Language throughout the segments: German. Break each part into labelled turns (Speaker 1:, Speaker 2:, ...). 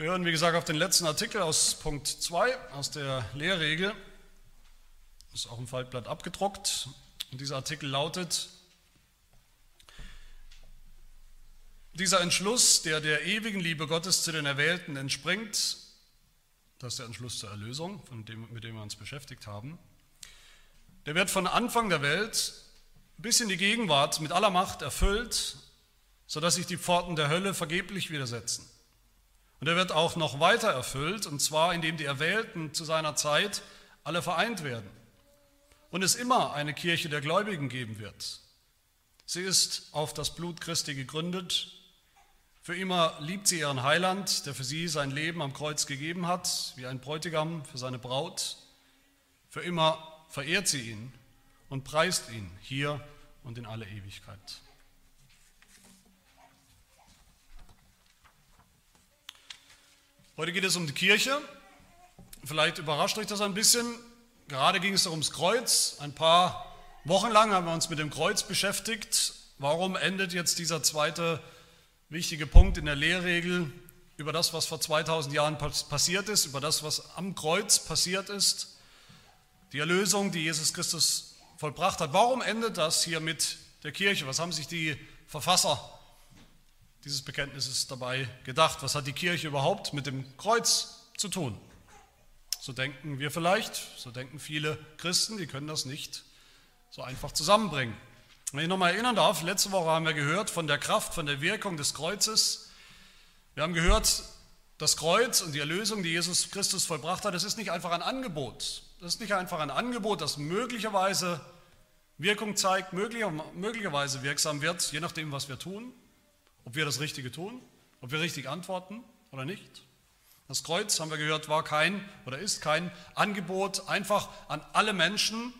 Speaker 1: Wir hören, wie gesagt, auf den letzten Artikel aus Punkt 2 aus der Lehrregel. Ist auch im Faltblatt abgedruckt. Und dieser Artikel lautet, dieser Entschluss, der der ewigen Liebe Gottes zu den Erwählten entspringt, das ist der Entschluss zur Erlösung, dem, mit dem wir uns beschäftigt haben, der wird von Anfang der Welt bis in die Gegenwart mit aller Macht erfüllt, sodass sich die Pforten der Hölle vergeblich widersetzen. Und er wird auch noch weiter erfüllt, und zwar indem die Erwählten zu seiner Zeit alle vereint werden und es immer eine Kirche der Gläubigen geben wird. Sie ist auf das Blut Christi gegründet. Für immer liebt sie ihren Heiland, der für sie sein Leben am Kreuz gegeben hat, wie ein Bräutigam für seine Braut. Für immer verehrt sie ihn und preist ihn hier und in alle Ewigkeit. Heute geht es um die Kirche. Vielleicht überrascht euch das ein bisschen. Gerade ging es ums Kreuz. Ein paar Wochen lang haben wir uns mit dem Kreuz beschäftigt. Warum endet jetzt dieser zweite wichtige Punkt in der Lehrregel über das, was vor 2000 Jahren passiert ist, über das, was am Kreuz passiert ist? Die Erlösung, die Jesus Christus vollbracht hat. Warum endet das hier mit der Kirche? Was haben sich die Verfasser dieses Bekenntnisses dabei gedacht? Was hat die Kirche überhaupt mit dem Kreuz zu tun? So denken wir vielleicht, so denken viele Christen, die können das nicht so einfach zusammenbringen. Wenn ich nochmal erinnern darf, letzte Woche haben wir gehört von der Kraft, von der Wirkung des Kreuzes. Wir haben gehört, das Kreuz und die Erlösung, die Jesus Christus vollbracht hat, das ist nicht einfach ein Angebot. Das ist nicht einfach ein Angebot, das möglicherweise Wirkung zeigt, möglicherweise wirksam wird, je nachdem, was wir tun, ob wir das Richtige tun, ob wir richtig antworten oder nicht. Das Kreuz, haben wir gehört, war kein oder ist kein Angebot einfach an alle Menschen,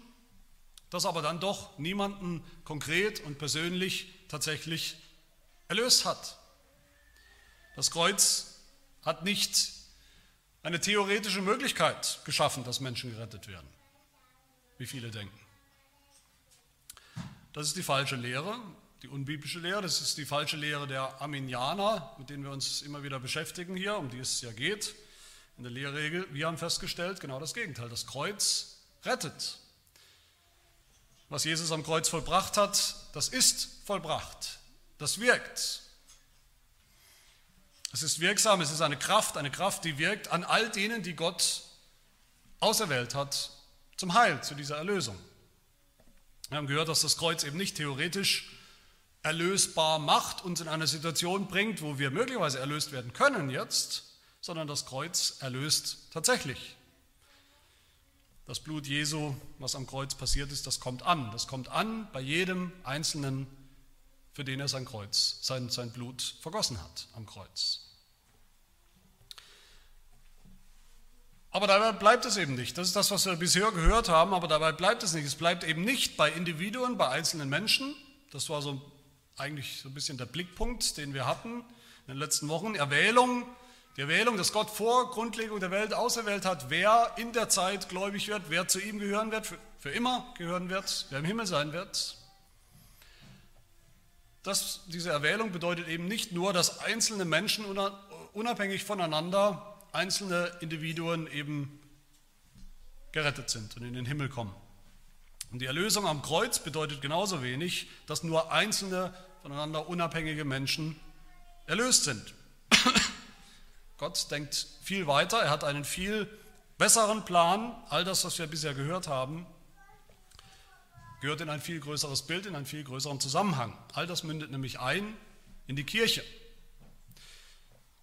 Speaker 1: das aber dann doch niemanden konkret und persönlich tatsächlich erlöst hat. Das Kreuz hat nicht eine theoretische Möglichkeit geschaffen, dass Menschen gerettet werden, wie viele denken. Das ist die falsche Lehre, die unbiblische Lehre, das ist die falsche Lehre der Arminianer, mit denen wir uns immer wieder beschäftigen hier, um die es ja geht in der Lehrregel. Wir haben festgestellt, genau das Gegenteil. Das Kreuz rettet. Was Jesus am Kreuz vollbracht hat, das ist vollbracht. Das wirkt. Es ist wirksam, es ist eine Kraft, eine Kraft, die wirkt an all denen, die Gott auserwählt hat zum Heil, zu dieser Erlösung. Wir haben gehört, dass das Kreuz eben nicht theoretisch erlösbar macht, uns in eine Situation bringt, wo wir möglicherweise erlöst werden können jetzt, sondern das Kreuz erlöst tatsächlich. Das Blut Jesu, was am Kreuz passiert ist, das kommt an. Das kommt an bei jedem Einzelnen, für den er sein Kreuz, sein, sein Blut vergossen hat am Kreuz. Aber dabei bleibt es eben nicht. Das ist das, was wir bisher gehört haben, aber dabei bleibt es nicht. Es bleibt eben nicht bei Individuen, bei einzelnen Menschen. Das war so eigentlich so ein bisschen der Blickpunkt, den wir hatten in den letzten Wochen. Erwählung, die Erwählung, dass Gott vor Grundlegung der Welt auserwählt hat, wer in der Zeit gläubig wird, wer zu ihm gehören wird, für, für immer gehören wird, wer im Himmel sein wird. Das, diese Erwählung bedeutet eben nicht nur, dass einzelne Menschen unabhängig voneinander, einzelne Individuen eben gerettet sind und in den Himmel kommen. Und die Erlösung am Kreuz bedeutet genauso wenig, dass nur einzelne voneinander unabhängige Menschen erlöst sind. Gott denkt viel weiter, er hat einen viel besseren Plan. All das, was wir bisher gehört haben, gehört in ein viel größeres Bild, in einen viel größeren Zusammenhang. All das mündet nämlich ein in die Kirche.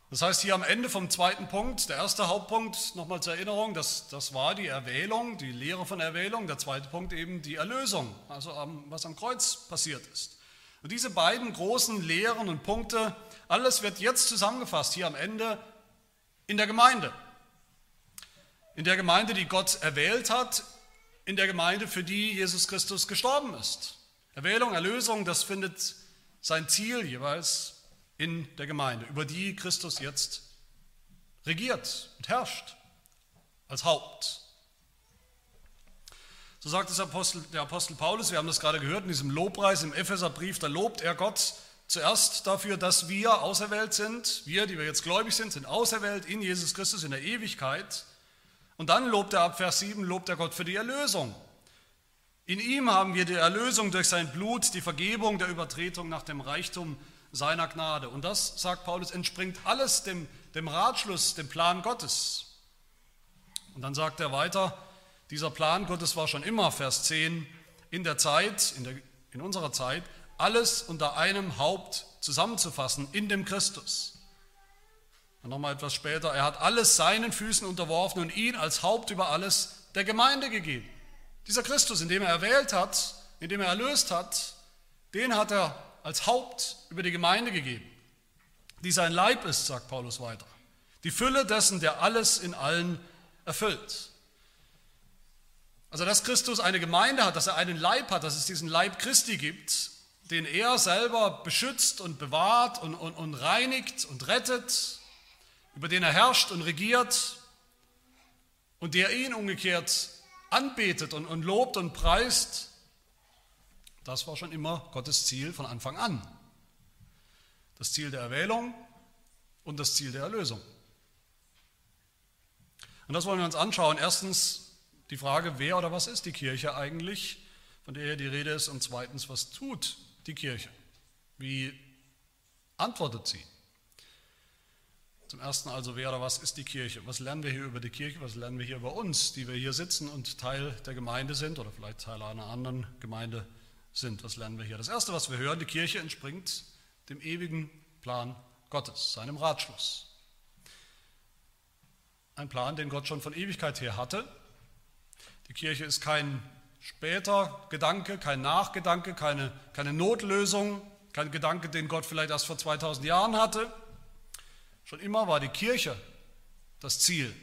Speaker 1: Das heißt, hier am Ende vom zweiten Punkt, der erste Hauptpunkt, nochmal zur Erinnerung, das, das war die Erwählung, die Lehre von Erwählung. Der zweite Punkt eben die Erlösung, also was am Kreuz passiert ist. Und diese beiden großen Lehren und Punkte, alles wird jetzt zusammengefasst hier am Ende in der Gemeinde. In der Gemeinde, die Gott erwählt hat, in der Gemeinde, für die Jesus Christus gestorben ist. Erwählung, Erlösung, das findet sein Ziel jeweils in der Gemeinde, über die Christus jetzt regiert und herrscht als Haupt. So sagt es Apostel, der Apostel Paulus, wir haben das gerade gehört in diesem Lobpreis im Epheserbrief, da lobt er Gott zuerst dafür, dass wir auserwählt sind. Wir, die wir jetzt gläubig sind, sind auserwählt in Jesus Christus in der Ewigkeit. Und dann lobt er ab Vers 7, lobt er Gott für die Erlösung. In ihm haben wir die Erlösung durch sein Blut, die Vergebung der Übertretung nach dem Reichtum seiner Gnade. Und das, sagt Paulus, entspringt alles dem, dem Ratschluss, dem Plan Gottes. Und dann sagt er weiter, dieser Plan Gottes war schon immer, Vers 10, in der Zeit, in, der, in unserer Zeit, alles unter einem Haupt zusammenzufassen, in dem Christus. Und nochmal etwas später, er hat alles seinen Füßen unterworfen und ihn als Haupt über alles der Gemeinde gegeben. Dieser Christus, in dem er erwählt hat, in dem er erlöst hat, den hat er als Haupt über die Gemeinde gegeben, die sein Leib ist, sagt Paulus weiter. Die Fülle dessen, der alles in allen erfüllt. Also, dass Christus eine Gemeinde hat, dass er einen Leib hat, dass es diesen Leib Christi gibt, den er selber beschützt und bewahrt und, und, und reinigt und rettet, über den er herrscht und regiert und der ihn umgekehrt anbetet und, und lobt und preist, das war schon immer Gottes Ziel von Anfang an. Das Ziel der Erwählung und das Ziel der Erlösung. Und das wollen wir uns anschauen. Erstens die Frage, wer oder was ist die Kirche eigentlich, von der hier die Rede ist, und zweitens, was tut die Kirche? Wie antwortet sie? Zum Ersten also, wer oder was ist die Kirche? Was lernen wir hier über die Kirche? Was lernen wir hier über uns, die wir hier sitzen und Teil der Gemeinde sind oder vielleicht Teil einer anderen Gemeinde sind? Was lernen wir hier? Das Erste, was wir hören, die Kirche entspringt dem ewigen Plan Gottes, seinem Ratschluss. Ein Plan, den Gott schon von Ewigkeit her hatte. Die Kirche ist kein später Gedanke, kein Nachgedanke, keine, keine Notlösung, kein Gedanke, den Gott vielleicht erst vor 2000 Jahren hatte. Schon immer war die Kirche das Ziel,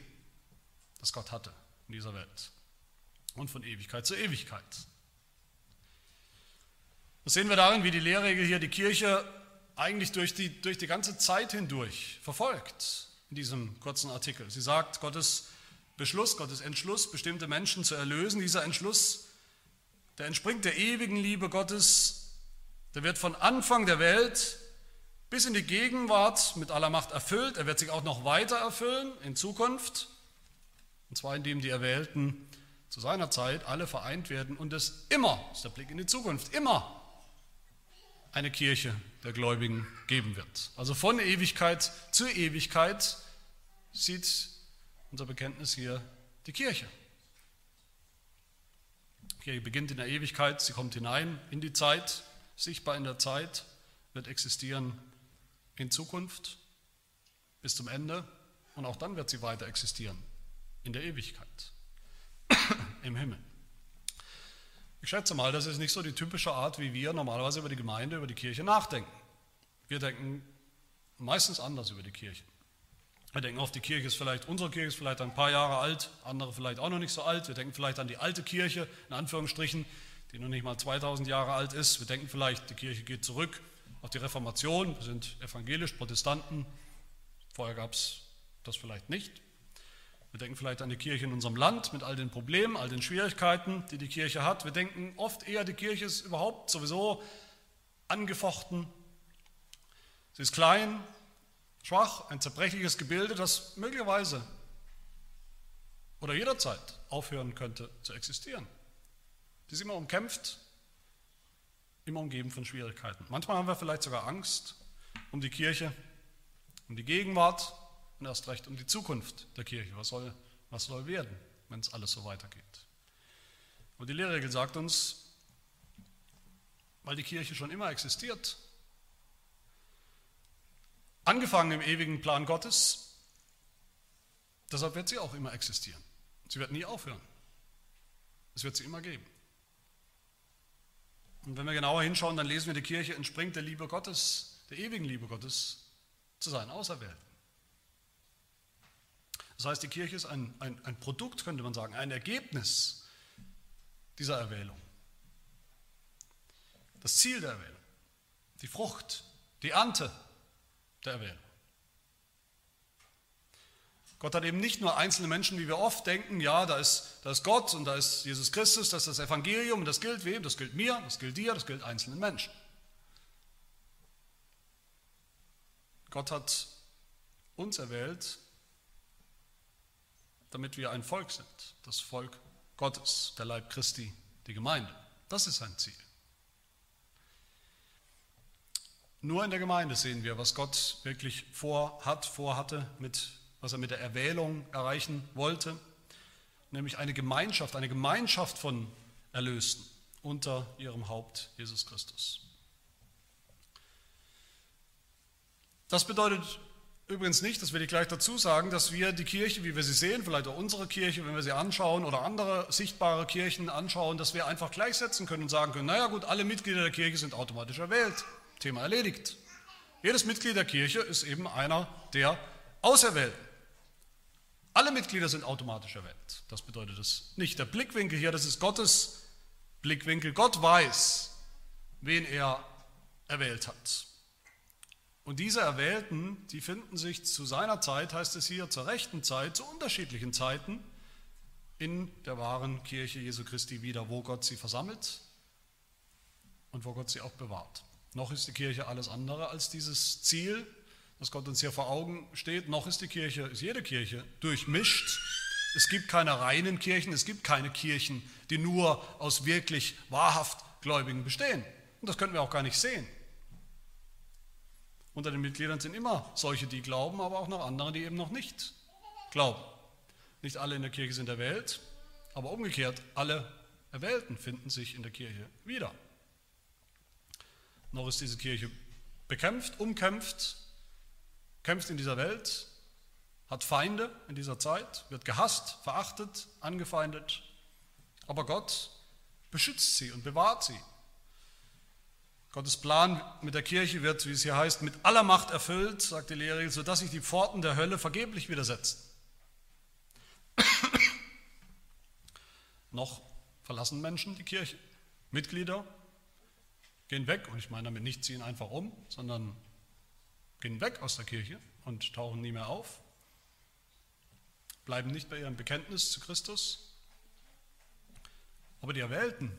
Speaker 1: das Gott hatte in dieser Welt und von Ewigkeit zu Ewigkeit. Das sehen wir darin, wie die Lehrregel hier die Kirche eigentlich durch die, durch die ganze Zeit hindurch verfolgt in diesem kurzen Artikel. Sie sagt, Gottes Beschluss, Gottes Entschluss, bestimmte Menschen zu erlösen, dieser Entschluss, der entspringt der ewigen Liebe Gottes, der wird von Anfang der Welt bis in die Gegenwart mit aller Macht erfüllt. Er wird sich auch noch weiter erfüllen in Zukunft, und zwar indem die Erwählten zu seiner Zeit alle vereint werden und es immer, das ist der Blick in die Zukunft, immer eine Kirche der Gläubigen geben wird. Also von Ewigkeit zu Ewigkeit sieht unser Bekenntnis hier die Kirche. Die Kirche beginnt in der Ewigkeit, sie kommt hinein in die Zeit, sichtbar in der Zeit, wird existieren in Zukunft bis zum Ende und auch dann wird sie weiter existieren in der Ewigkeit im Himmel. Ich schätze mal, das ist nicht so die typische Art, wie wir normalerweise über die Gemeinde, über die Kirche nachdenken. Wir denken meistens anders über die Kirche. Wir denken oft, die Kirche ist vielleicht, unsere Kirche ist vielleicht ein paar Jahre alt, andere vielleicht auch noch nicht so alt. Wir denken vielleicht an die alte Kirche, in Anführungsstrichen, die noch nicht mal 2000 Jahre alt ist. Wir denken vielleicht, die Kirche geht zurück auf die Reformation. Wir sind evangelisch, Protestanten. Vorher gab es das vielleicht nicht. Wir denken vielleicht an die Kirche in unserem Land mit all den Problemen, all den Schwierigkeiten, die die Kirche hat. Wir denken oft eher, die Kirche ist überhaupt sowieso angefochten. Sie ist klein, schwach, ein zerbrechliches Gebilde, das möglicherweise oder jederzeit aufhören könnte zu existieren. Sie ist immer umkämpft, immer umgeben von Schwierigkeiten. Manchmal haben wir vielleicht sogar Angst um die Kirche, um die Gegenwart und erst recht um die Zukunft der Kirche. Was soll, was soll werden, wenn es alles so weitergeht? Und die Lehrregel sagt uns, weil die Kirche schon immer existiert, angefangen im ewigen Plan Gottes, deshalb wird sie auch immer existieren. Sie wird nie aufhören. Es wird sie immer geben. Und wenn wir genauer hinschauen, dann lesen wir, die Kirche entspringt der Liebe Gottes, der ewigen Liebe Gottes zu seinen Auserwählten. Das heißt, die Kirche ist ein, ein, ein Produkt, könnte man sagen, ein Ergebnis dieser Erwählung. Das Ziel der Erwählung, die Frucht, die Ernte der Erwählung. Gott hat eben nicht nur einzelne Menschen, wie wir oft denken, ja, da ist, da ist Gott und da ist Jesus Christus, das ist das Evangelium und das gilt wem? Das gilt mir, das gilt dir, das gilt einzelnen Menschen. Gott hat uns erwählt, damit wir ein Volk sind, das Volk Gottes, der Leib Christi, die Gemeinde. Das ist sein Ziel. Nur in der Gemeinde sehen wir, was Gott wirklich vorhat, vorhatte, mit, was er mit der Erwählung erreichen wollte, nämlich eine Gemeinschaft, eine Gemeinschaft von Erlösten unter ihrem Haupt Jesus Christus. Das bedeutet übrigens nicht, das will ich gleich dazu sagen, dass wir die Kirche, wie wir sie sehen, vielleicht auch unsere Kirche, wenn wir sie anschauen oder andere sichtbare Kirchen anschauen, dass wir einfach gleichsetzen können und sagen können, naja gut, alle Mitglieder der Kirche sind automatisch erwählt. Thema erledigt. Jedes Mitglied der Kirche ist eben einer der Auserwählten. Alle Mitglieder sind automatisch erwählt. Das bedeutet es nicht. Der Blickwinkel hier, das ist Gottes Blickwinkel. Gott weiß, wen er erwählt hat. Und diese Erwählten, die finden sich zu seiner Zeit, heißt es hier, zur rechten Zeit, zu unterschiedlichen Zeiten in der wahren Kirche Jesu Christi wieder, wo Gott sie versammelt und wo Gott sie auch bewahrt. Noch ist die Kirche alles andere als dieses Ziel, das Gott uns hier vor Augen steht. Noch ist die Kirche, ist jede Kirche durchmischt. Es gibt keine reinen Kirchen, es gibt keine Kirchen, die nur aus wirklich wahrhaft Gläubigen bestehen. Und das könnten wir auch gar nicht sehen. Unter den Mitgliedern sind immer solche, die glauben, aber auch noch andere, die eben noch nicht glauben. Nicht alle in der Kirche sind erwählt, aber umgekehrt, alle Erwählten finden sich in der Kirche wieder. Noch ist diese Kirche bekämpft, umkämpft, kämpft in dieser Welt, hat Feinde in dieser Zeit, wird gehasst, verachtet, angefeindet, aber Gott beschützt sie und bewahrt sie Gottes Plan mit der Kirche wird, wie es hier heißt, mit aller Macht erfüllt, sagt die Lehre, sodass sich die Pforten der Hölle vergeblich widersetzen. Noch verlassen Menschen die Kirche. Mitglieder gehen weg, und ich meine damit nicht ziehen einfach um, sondern gehen weg aus der Kirche und tauchen nie mehr auf, bleiben nicht bei ihrem Bekenntnis zu Christus. Aber die Erwählten,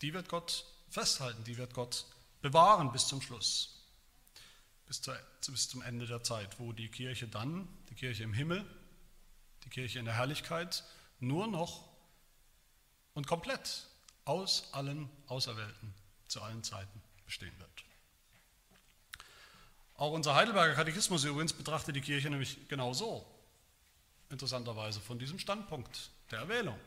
Speaker 1: die wird Gott festhalten, die wird Gott bewahren bis zum Schluss, bis, zu, bis zum Ende der Zeit, wo die Kirche dann, die Kirche im Himmel, die Kirche in der Herrlichkeit, nur noch und komplett aus allen Auserwählten zu allen Zeiten bestehen wird. Auch unser Heidelberger Katechismus übrigens betrachtet die Kirche nämlich genau so, interessanterweise von diesem Standpunkt der Erwählung.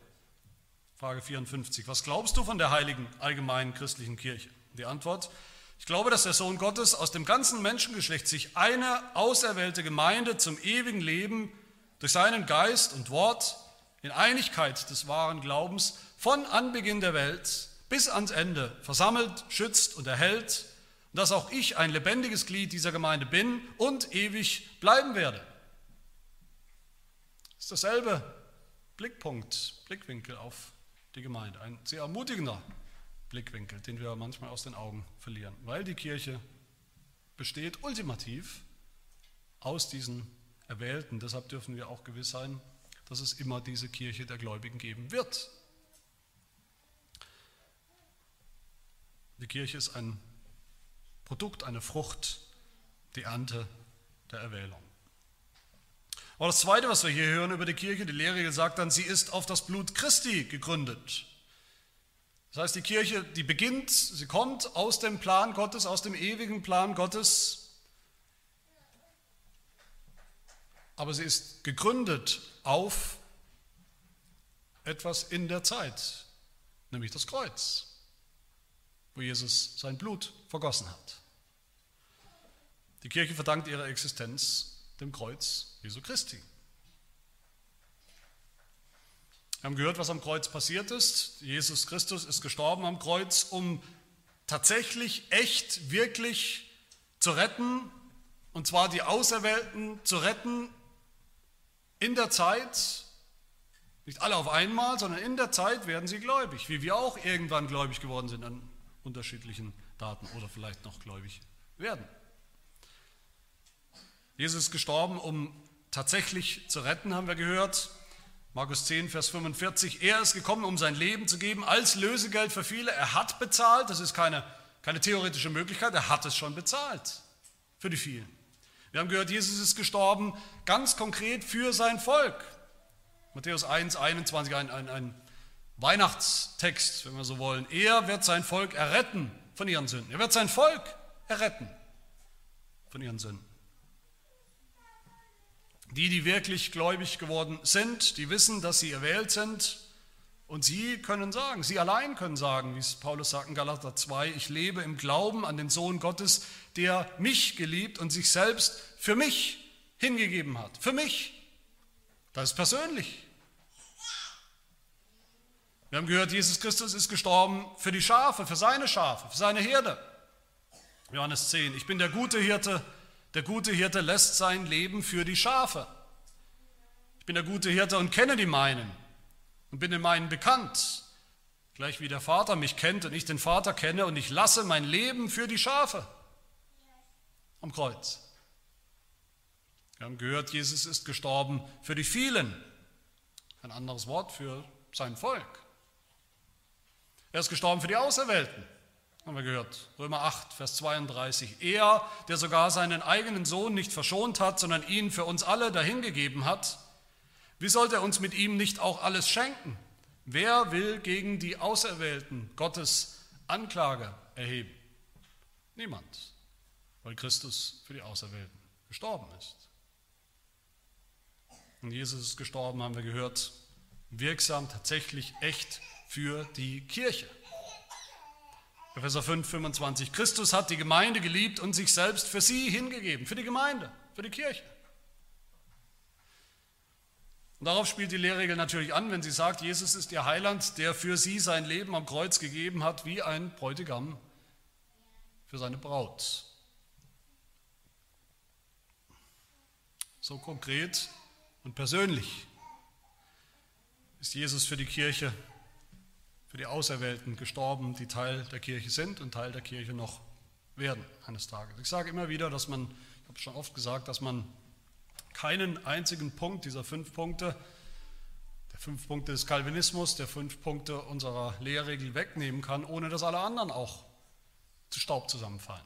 Speaker 1: Frage 54. Was glaubst du von der heiligen allgemeinen christlichen Kirche? Die Antwort, ich glaube, dass der Sohn Gottes aus dem ganzen Menschengeschlecht sich eine auserwählte Gemeinde zum ewigen Leben durch seinen Geist und Wort in Einigkeit des wahren Glaubens von Anbeginn der Welt bis ans Ende versammelt, schützt und erhält dass auch ich ein lebendiges Glied dieser Gemeinde bin und ewig bleiben werde. Das ist dasselbe Blickpunkt, Blickwinkel auf die Gemeinde. Ein sehr ermutigender Blickwinkel, den wir manchmal aus den Augen verlieren, weil die Kirche besteht ultimativ aus diesen Erwählten. Deshalb dürfen wir auch gewiss sein, dass es immer diese Kirche der Gläubigen geben wird. Die Kirche ist ein Produkt, eine Frucht, die Ernte der Erwählung. Aber das Zweite, was wir hier hören über die Kirche, die Lehre sagt dann, sie ist auf das Blut Christi gegründet. Das heißt, die Kirche, die beginnt, sie kommt aus dem Plan Gottes, aus dem ewigen Plan Gottes, aber sie ist gegründet auf etwas in der Zeit, nämlich das Kreuz, wo Jesus sein Blut vergossen hat. Die Kirche verdankt ihre Existenz dem Kreuz Jesu Christi. Wir haben gehört, was am Kreuz passiert ist. Jesus Christus ist gestorben am Kreuz, um tatsächlich, echt, wirklich zu retten, und zwar die Auserwählten zu retten in der Zeit, nicht alle auf einmal, sondern in der Zeit werden sie gläubig, wie wir auch irgendwann gläubig geworden sind an unterschiedlichen Daten oder vielleicht noch gläubig werden. Jesus ist gestorben, um tatsächlich zu retten, haben wir gehört. Markus 10, Vers 45. Er ist gekommen, um sein Leben zu geben als Lösegeld für viele. Er hat bezahlt, das ist keine, keine theoretische Möglichkeit, er hat es schon bezahlt. für die vielen. Wir haben gehört, Jesus ist gestorben ganz konkret für sein Volk. Matthäus 1, 21, ein, ein, ein Weihnachtstext, wenn wir so wollen. Er wird sein Volk erretten von ihren Sünden. Er wird sein Volk erretten von ihren Sünden. Die, die wirklich gläubig geworden sind, die wissen, dass sie erwählt sind und sie können sagen, sie allein können sagen, wie es Paulus sagt in Galater 2, ich lebe im Glauben an den Sohn Gottes, der mich geliebt und sich selbst für mich hingegeben hat. Für mich. Das ist persönlich. Wir haben gehört, Jesus Christus ist gestorben für die Schafe, für seine Schafe, für seine Herde. Johannes 10, ich bin der gute Hirte, der gute Hirte lässt sein Leben für die Schafe. Ich bin der gute Hirte und kenne die meinen und bin den meinen bekannt, gleich wie der Vater mich kennt und ich den Vater kenne und ich lasse mein Leben für die Schafe am Kreuz. Wir haben gehört, Jesus ist gestorben für die vielen. Ein anderes Wort für sein Volk. Er ist gestorben für die Auserwählten, haben wir gehört. Römer 8, Vers 32. Er, der sogar seinen eigenen Sohn nicht verschont hat, sondern ihn für uns alle dahingegeben hat, wie sollte er uns mit ihm nicht auch alles schenken? Wer will gegen die Auserwählten Gottes Anklage erheben? Niemand, weil Christus für die Auserwählten gestorben ist. Und Jesus ist gestorben, haben wir gehört, wirksam, tatsächlich echt für die Kirche. Epheser 5, 25. Christus hat die Gemeinde geliebt und sich selbst für sie hingegeben, für die Gemeinde, für die Kirche. Und darauf spielt die Lehrregel natürlich an, wenn sie sagt, Jesus ist ihr Heiland, der für sie sein Leben am Kreuz gegeben hat, wie ein Bräutigam für seine Braut. So konkret und persönlich ist Jesus für die Kirche für die Auserwählten gestorben, die Teil der Kirche sind und Teil der Kirche noch werden eines Tages. Ich sage immer wieder, dass man, ich habe schon oft gesagt, dass man keinen einzigen Punkt dieser fünf Punkte, der fünf Punkte des Calvinismus, der fünf Punkte unserer Lehrregel wegnehmen kann, ohne dass alle anderen auch zu Staub zusammenfallen.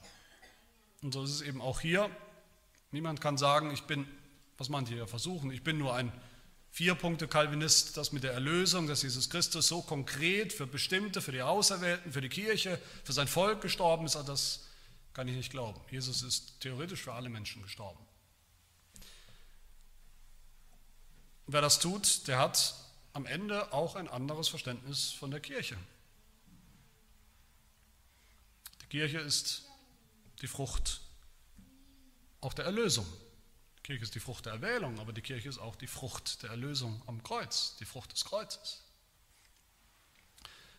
Speaker 1: Und so ist es eben auch hier. Niemand kann sagen, ich bin, was manche hier versuchen, ich bin nur ein Vier Punkte Calvinist, das mit der Erlösung, dass Jesus Christus so konkret für Bestimmte, für die Auserwählten, für die Kirche, für sein Volk gestorben ist, das kann ich nicht glauben. Jesus ist theoretisch für alle Menschen gestorben. Wer das tut, der hat am Ende auch ein anderes Verständnis von der Kirche. Die Kirche ist die Frucht auch der Erlösung. Kirche ist die Frucht der Erwählung, aber die Kirche ist auch die Frucht der Erlösung am Kreuz, die Frucht des Kreuzes.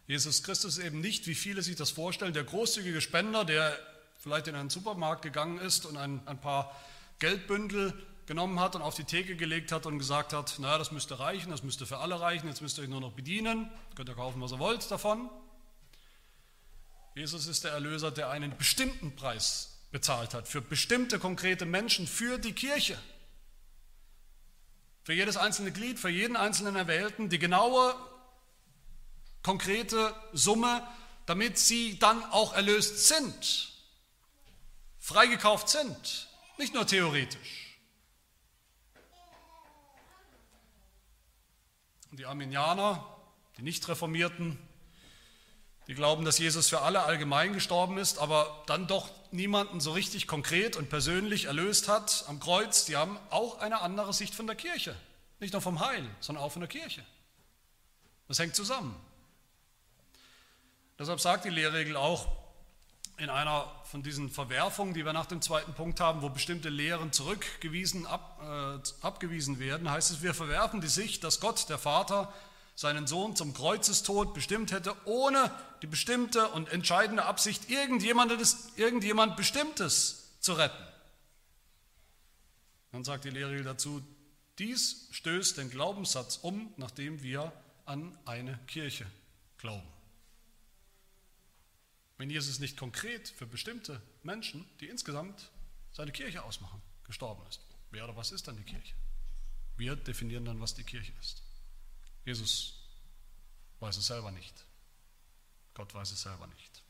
Speaker 1: Jesus Christus ist eben nicht, wie viele sich das vorstellen, der großzügige Spender, der vielleicht in einen Supermarkt gegangen ist und ein, ein paar Geldbündel genommen hat und auf die Theke gelegt hat und gesagt hat, naja, das müsste reichen, das müsste für alle reichen, jetzt müsst ihr euch nur noch bedienen, könnt ihr kaufen, was ihr wollt davon. Jesus ist der Erlöser, der einen bestimmten Preis bezahlt hat, für bestimmte konkrete Menschen, für die Kirche. Für jedes einzelne Glied, für jeden einzelnen Erwählten, die genaue, konkrete Summe, damit sie dann auch erlöst sind, freigekauft sind, nicht nur theoretisch. Und die Arminianer, die Nicht-Reformierten, die glauben, dass Jesus für alle allgemein gestorben ist, aber dann doch niemanden so richtig konkret und persönlich erlöst hat am Kreuz. Die haben auch eine andere Sicht von der Kirche. Nicht nur vom Heil, sondern auch von der Kirche. Das hängt zusammen. Deshalb sagt die Lehrregel auch in einer von diesen Verwerfungen, die wir nach dem zweiten Punkt haben, wo bestimmte Lehren zurückgewiesen, ab, äh, abgewiesen werden, heißt es, wir verwerfen die Sicht, dass Gott, der Vater, seinen Sohn zum Kreuzestod bestimmt hätte, ohne die bestimmte und entscheidende Absicht, irgendjemandes, irgendjemand Bestimmtes zu retten. Dann sagt die Lehre dazu, dies stößt den Glaubenssatz um, nachdem wir an eine Kirche glauben. Wenn Jesus nicht konkret für bestimmte Menschen, die insgesamt seine Kirche ausmachen, gestorben ist, wer oder was ist dann die Kirche? Wir definieren dann, was die Kirche ist. Jesus weiß es selber nicht. Gott weiß es selber nicht.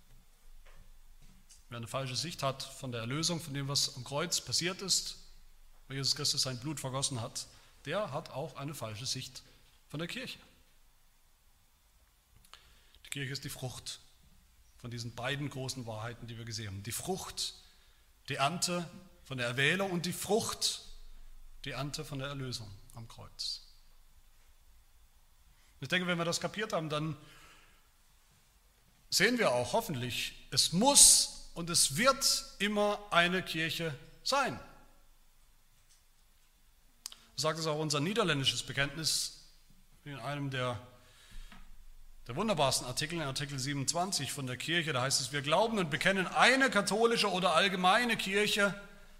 Speaker 1: Wer eine falsche Sicht hat von der Erlösung, von dem, was am Kreuz passiert ist, wo Jesus Christus sein Blut vergossen hat, der hat auch eine falsche Sicht von der Kirche. Die Kirche ist die Frucht von diesen beiden großen Wahrheiten, die wir gesehen haben. Die Frucht, die Ernte von der Erwählung und die Frucht, die Ernte von der Erlösung am Kreuz. Ich denke, wenn wir das kapiert haben, dann sehen wir auch hoffentlich, es muss und es wird immer eine Kirche sein. Sagt es auch unser niederländisches Bekenntnis in einem der, der wunderbarsten Artikel, in Artikel 27 von der Kirche. Da heißt es, wir glauben und bekennen eine katholische oder allgemeine Kirche,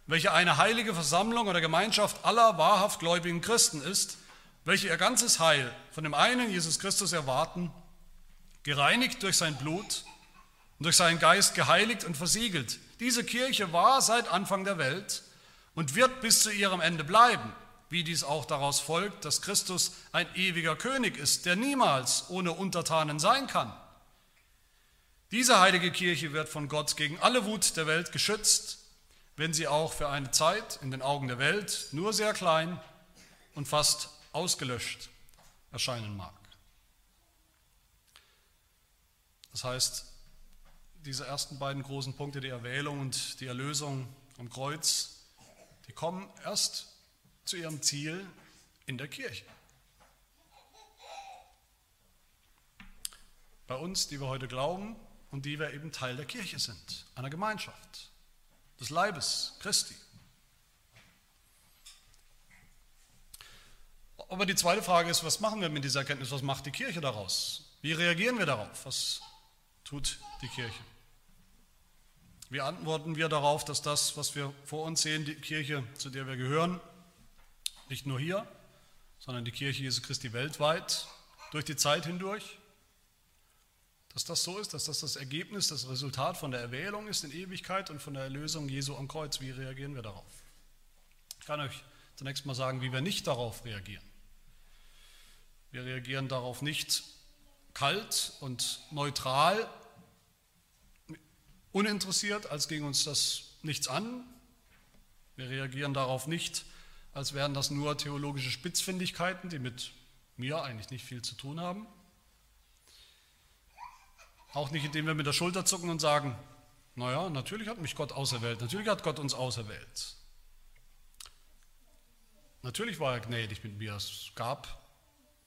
Speaker 1: welche eine heilige Versammlung oder Gemeinschaft aller wahrhaft gläubigen Christen ist, welche ihr ganzes Heil von dem einen Jesus Christus erwarten, gereinigt durch sein Blut und durch seinen Geist geheiligt und versiegelt. Diese Kirche war seit Anfang der Welt und wird bis zu ihrem Ende bleiben, wie dies auch daraus folgt, dass Christus ein ewiger König ist, der niemals ohne Untertanen sein kann. Diese heilige Kirche wird von Gott gegen alle Wut der Welt geschützt wenn sie auch für eine Zeit in den Augen der Welt nur sehr klein und fast ausgelöscht erscheinen mag. Das heißt, diese ersten beiden großen Punkte, die Erwählung und die Erlösung am Kreuz, die kommen erst zu ihrem Ziel in der Kirche. Bei uns, die wir heute glauben und die wir eben Teil der Kirche sind, einer Gemeinschaft des Leibes Christi. Aber die zweite Frage ist, was machen wir mit dieser Erkenntnis? Was macht die Kirche daraus? Wie reagieren wir darauf? Was tut die Kirche? Wie antworten wir darauf, dass das, was wir vor uns sehen, die Kirche, zu der wir gehören, nicht nur hier, sondern die Kirche Jesu Christi weltweit, durch die Zeit hindurch, dass das so ist, dass das das Ergebnis, das Resultat von der Erwählung ist in Ewigkeit und von der Erlösung Jesu am Kreuz. Wie reagieren wir darauf? Ich kann euch zunächst mal sagen, wie wir nicht darauf reagieren. Wir reagieren darauf nicht kalt und neutral, uninteressiert, als ging uns das nichts an. Wir reagieren darauf nicht, als wären das nur theologische Spitzfindigkeiten, die mit mir eigentlich nicht viel zu tun haben. Auch nicht, indem wir mit der Schulter zucken und sagen, naja, natürlich hat mich Gott auserwählt, natürlich hat Gott uns auserwählt. Natürlich war er gnädig mit mir. Es gab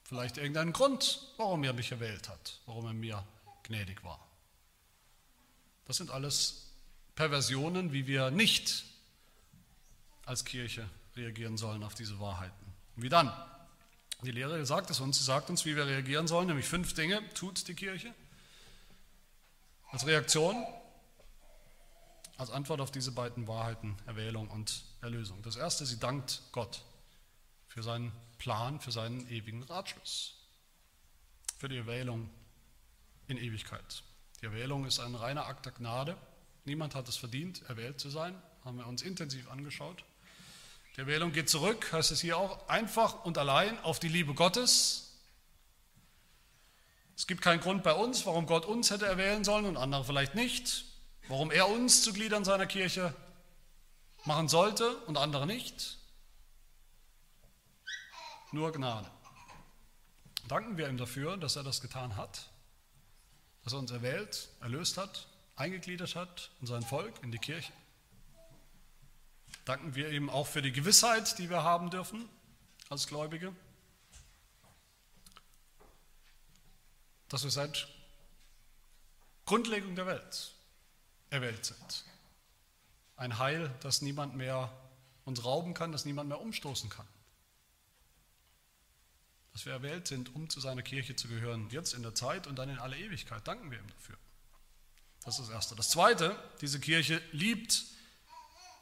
Speaker 1: vielleicht irgendeinen Grund, warum er mich erwählt hat, warum er mir gnädig war. Das sind alles Perversionen, wie wir nicht als Kirche reagieren sollen auf diese Wahrheiten. Wie dann? Die Lehre sagt es uns, sie sagt uns, wie wir reagieren sollen, nämlich fünf Dinge tut die Kirche. Als Reaktion, als Antwort auf diese beiden Wahrheiten, Erwählung und Erlösung. Das erste, sie dankt Gott für seinen Plan, für seinen ewigen Ratschluss, für die Erwählung in Ewigkeit. Die Erwählung ist ein reiner Akt der Gnade. Niemand hat es verdient, erwählt zu sein. Haben wir uns intensiv angeschaut. Die Erwählung geht zurück, heißt es hier auch, einfach und allein auf die Liebe Gottes, es gibt keinen Grund bei uns, warum Gott uns hätte erwählen sollen und andere vielleicht nicht, warum er uns zu Gliedern seiner Kirche machen sollte und andere nicht. Nur Gnade. Danken wir ihm dafür, dass er das getan hat, dass er uns erwählt, erlöst hat, eingegliedert hat in sein Volk, in die Kirche. Danken wir ihm auch für die Gewissheit, die wir haben dürfen als Gläubige. dass wir seit Grundlegung der Welt erwählt sind. Ein Heil, das niemand mehr uns rauben kann, das niemand mehr umstoßen kann. Dass wir erwählt sind, um zu seiner Kirche zu gehören, jetzt in der Zeit und dann in alle Ewigkeit. Danken wir ihm dafür. Das ist das Erste. Das Zweite, diese Kirche liebt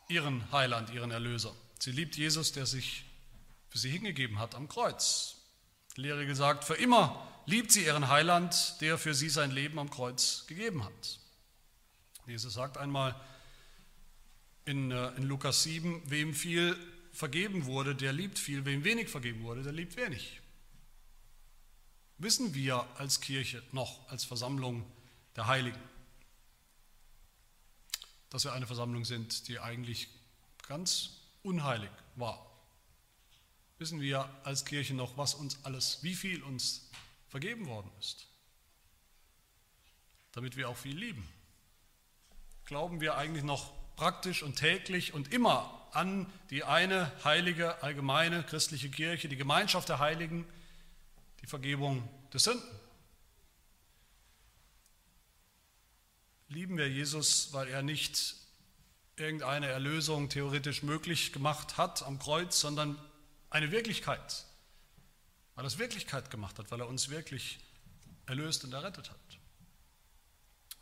Speaker 1: ihren Heiland, ihren Erlöser. Sie liebt Jesus, der sich für sie hingegeben hat am Kreuz. Die Lehre gesagt, für immer liebt sie ihren Heiland, der für sie sein Leben am Kreuz gegeben hat. Jesus sagt einmal in, äh, in Lukas 7, wem viel vergeben wurde, der liebt viel, wem wenig vergeben wurde, der liebt wenig. Wissen wir als Kirche noch, als Versammlung der Heiligen? dass wir eine Versammlung sind, die eigentlich ganz unheilig war. Wissen wir als Kirche noch, was uns alles, wie viel uns vergeben worden ist, damit wir auch viel lieben. Glauben wir eigentlich noch praktisch und täglich und immer an die eine heilige, allgemeine christliche Kirche, die Gemeinschaft der Heiligen, die Vergebung des Sünden? Lieben wir Jesus, weil er nicht irgendeine Erlösung theoretisch möglich gemacht hat am Kreuz, sondern eine Wirklichkeit, weil er es Wirklichkeit gemacht hat, weil er uns wirklich erlöst und errettet hat.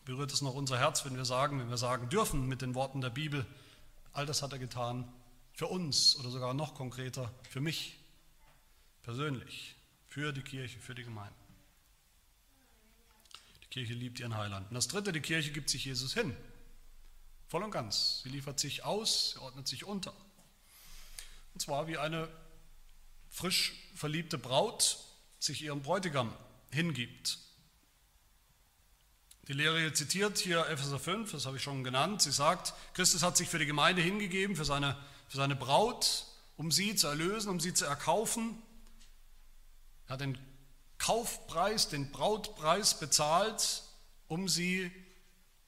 Speaker 1: Berührt es noch unser Herz, wenn wir sagen, wenn wir sagen dürfen mit den Worten der Bibel, all das hat er getan für uns oder sogar noch konkreter für mich persönlich, für die Kirche, für die Gemeinde. Die Kirche liebt ihren Heiland. Und das Dritte, die Kirche gibt sich Jesus hin. Voll und ganz. Sie liefert sich aus, sie ordnet sich unter. Und zwar wie eine frisch verliebte Braut sich ihrem Bräutigam hingibt. Die Lehre zitiert hier Epheser 5, das habe ich schon genannt. Sie sagt, Christus hat sich für die Gemeinde hingegeben, für seine, für seine Braut, um sie zu erlösen, um sie zu erkaufen. Er hat den Kaufpreis, den Brautpreis bezahlt, um sie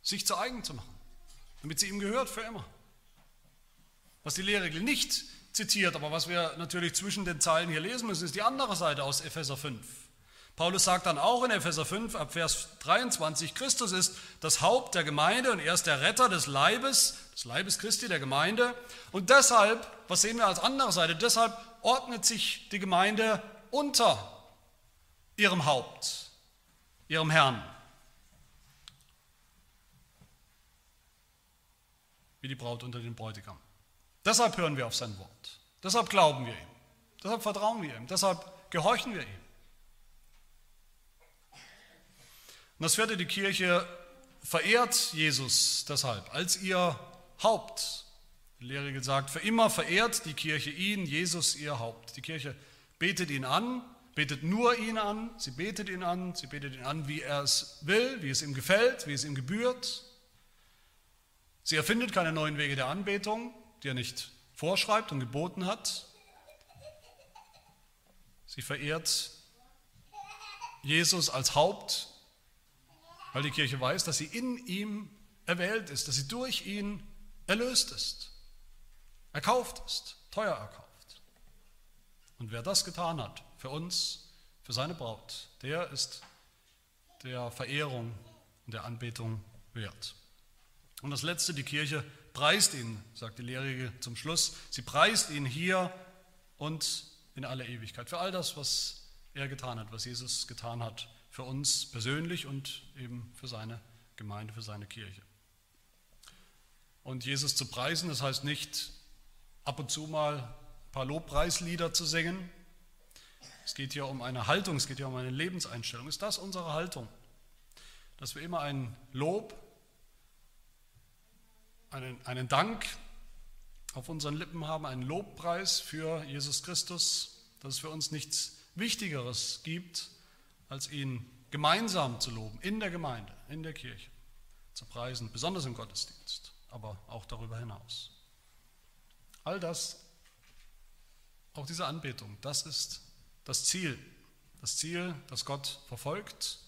Speaker 1: sich zu eigen zu machen damit sie ihm gehört für immer. Was die Lehrregel nicht zitiert, aber was wir natürlich zwischen den Zeilen hier lesen müssen, ist die andere Seite aus Epheser 5. Paulus sagt dann auch in Epheser 5 ab Vers 23, Christus ist das Haupt der Gemeinde und er ist der Retter des Leibes, des Leibes Christi, der Gemeinde. Und deshalb, was sehen wir als andere Seite, deshalb ordnet sich die Gemeinde unter ihrem Haupt, ihrem Herrn. wie die Braut unter den Bräutigam. Deshalb hören wir auf sein Wort. Deshalb glauben wir ihm. Deshalb vertrauen wir ihm. Deshalb gehorchen wir ihm. Und das vierte, die Kirche verehrt Jesus deshalb als ihr Haupt. Die Lehre gesagt, für immer verehrt die Kirche ihn, Jesus ihr Haupt. Die Kirche betet ihn an, betet nur ihn an, sie betet ihn an, sie betet ihn an, wie er es will, wie es ihm gefällt, wie es ihm gebührt. Sie erfindet keine neuen Wege der Anbetung, die er nicht vorschreibt und geboten hat. Sie verehrt Jesus als Haupt, weil die Kirche weiß, dass sie in ihm erwählt ist, dass sie durch ihn erlöst ist, erkauft ist, teuer erkauft. Und wer das getan hat für uns, für seine Braut, der ist der Verehrung und der Anbetung wert. Und das Letzte, die Kirche preist ihn, sagt die Lehrige zum Schluss. Sie preist ihn hier und in aller Ewigkeit für all das, was er getan hat, was Jesus getan hat für uns persönlich und eben für seine Gemeinde, für seine Kirche. Und Jesus zu preisen, das heißt nicht ab und zu mal paar Lobpreislieder zu singen. Es geht hier um eine Haltung, es geht hier um eine Lebenseinstellung. Ist das unsere Haltung? Dass wir immer ein Lob einen, einen Dank auf unseren Lippen haben, einen Lobpreis für Jesus Christus, dass es für uns nichts Wichtigeres gibt, als ihn gemeinsam zu loben, in der Gemeinde, in der Kirche, zu preisen, besonders im Gottesdienst, aber auch darüber hinaus. All das, auch diese Anbetung, das ist das Ziel, das Ziel, das Gott verfolgt,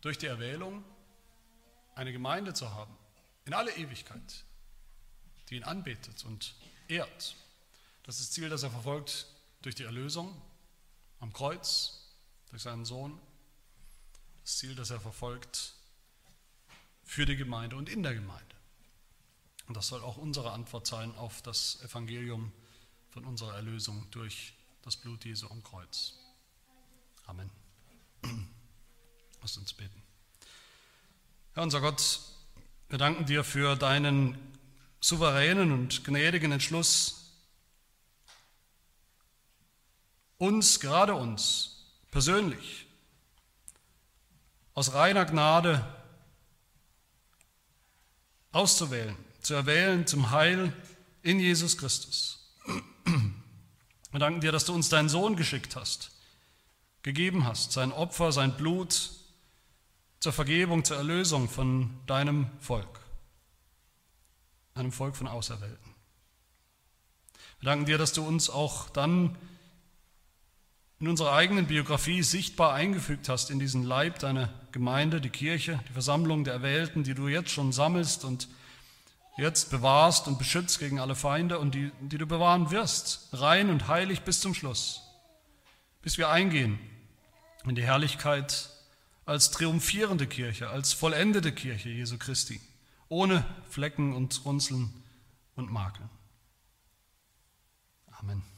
Speaker 1: durch die Erwählung eine Gemeinde zu haben, in alle Ewigkeit, die ihn anbetet und ehrt. Das ist das Ziel, das er verfolgt durch die Erlösung am Kreuz, durch seinen Sohn. Das Ziel, das er verfolgt für die Gemeinde und in der Gemeinde. Und das soll auch unsere Antwort sein auf das Evangelium von unserer Erlösung durch das Blut Jesu am Kreuz. Amen. Lass uns beten. Herr unser Gott, wir danken dir für deinen souveränen und gnädigen Entschluss, uns, gerade uns, persönlich, aus reiner Gnade auszuwählen, zu erwählen zum Heil in Jesus Christus. Wir danken dir, dass du uns deinen Sohn geschickt hast, gegeben hast, sein Opfer, sein Blut, zur Vergebung, zur Erlösung von deinem Volk. einem Volk von Auserwählten. Wir danken dir, dass du uns auch dann in unserer eigenen Biografie sichtbar eingefügt hast in diesen Leib, deine Gemeinde, die Kirche, die Versammlung der Erwählten, die du jetzt schon sammelst und jetzt bewahrst und beschützt gegen alle Feinde und die, die du bewahren wirst, rein und heilig bis zum Schluss, bis wir eingehen in die Herrlichkeit als triumphierende Kirche, als vollendete Kirche Jesu Christi, ohne Flecken und Runzeln und Makel. Amen.